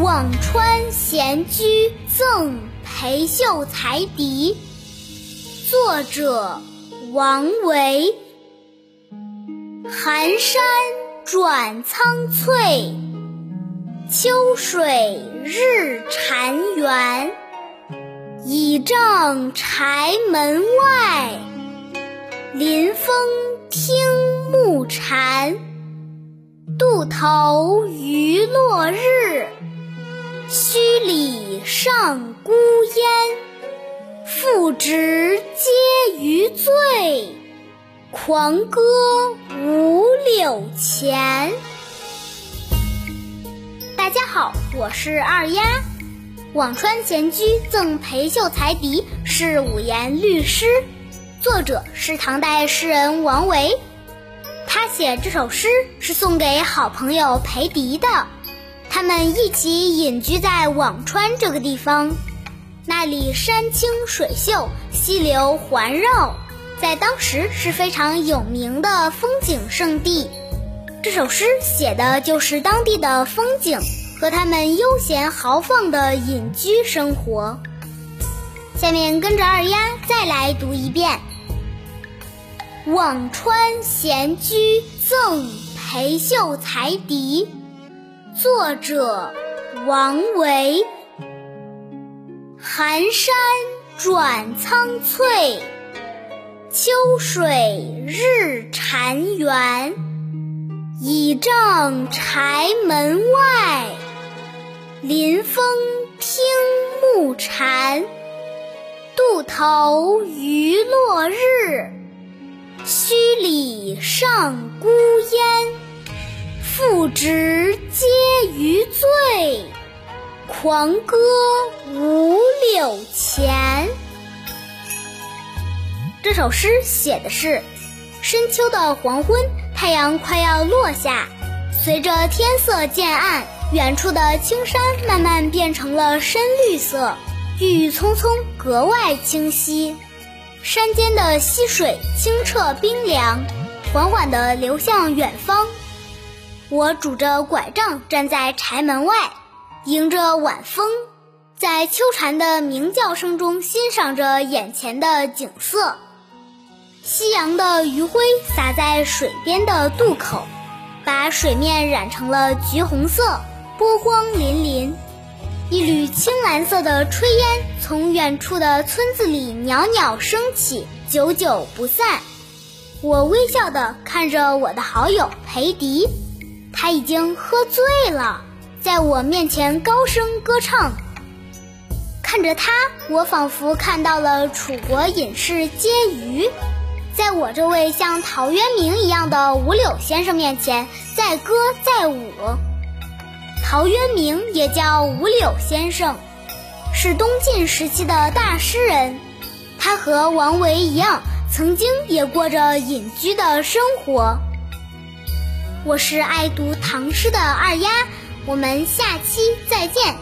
《辋川闲居赠裴秀才弟》作者王维。寒山转苍翠，秋水日潺湲。倚杖柴门外，临风听暮蝉。渡头余落日。墟里上孤烟，复值皆余醉，狂歌五柳前。大家好，我是二丫。《辋川闲居赠裴秀才弟》是五言律诗，作者是唐代诗人王维。他写这首诗是送给好朋友裴迪的。他们一起隐居在辋川这个地方，那里山清水秀，溪流环绕，在当时是非常有名的风景胜地。这首诗写的就是当地的风景和他们悠闲豪放的隐居生活。下面跟着二丫再来读一遍《辋川闲居赠裴秀才弟》。作者王维。寒山转苍翠，秋水日潺湲。倚杖柴门外，临风听暮蝉。渡头余落日，墟里上孤烟。复值皆余醉，狂歌五柳前。这首诗写的是深秋的黄昏，太阳快要落下，随着天色渐暗，远处的青山慢慢变成了深绿色，郁郁葱葱，格外清晰。山间的溪水清澈冰凉，缓缓地流向远方。我拄着拐杖站在柴门外，迎着晚风，在秋蝉的鸣叫声中欣赏着眼前的景色。夕阳的余晖洒在水边的渡口，把水面染成了橘红色，波光粼粼。一缕青蓝色的炊烟从远处的村子里袅袅升起，久久不散。我微笑地看着我的好友裴迪。他已经喝醉了，在我面前高声歌唱。看着他，我仿佛看到了楚国隐士婕妤，在我这位像陶渊明一样的五柳先生面前载歌载舞。陶渊明也叫五柳先生，是东晋时期的大诗人。他和王维一样，曾经也过着隐居的生活。我是爱读唐诗的二丫，我们下期再见。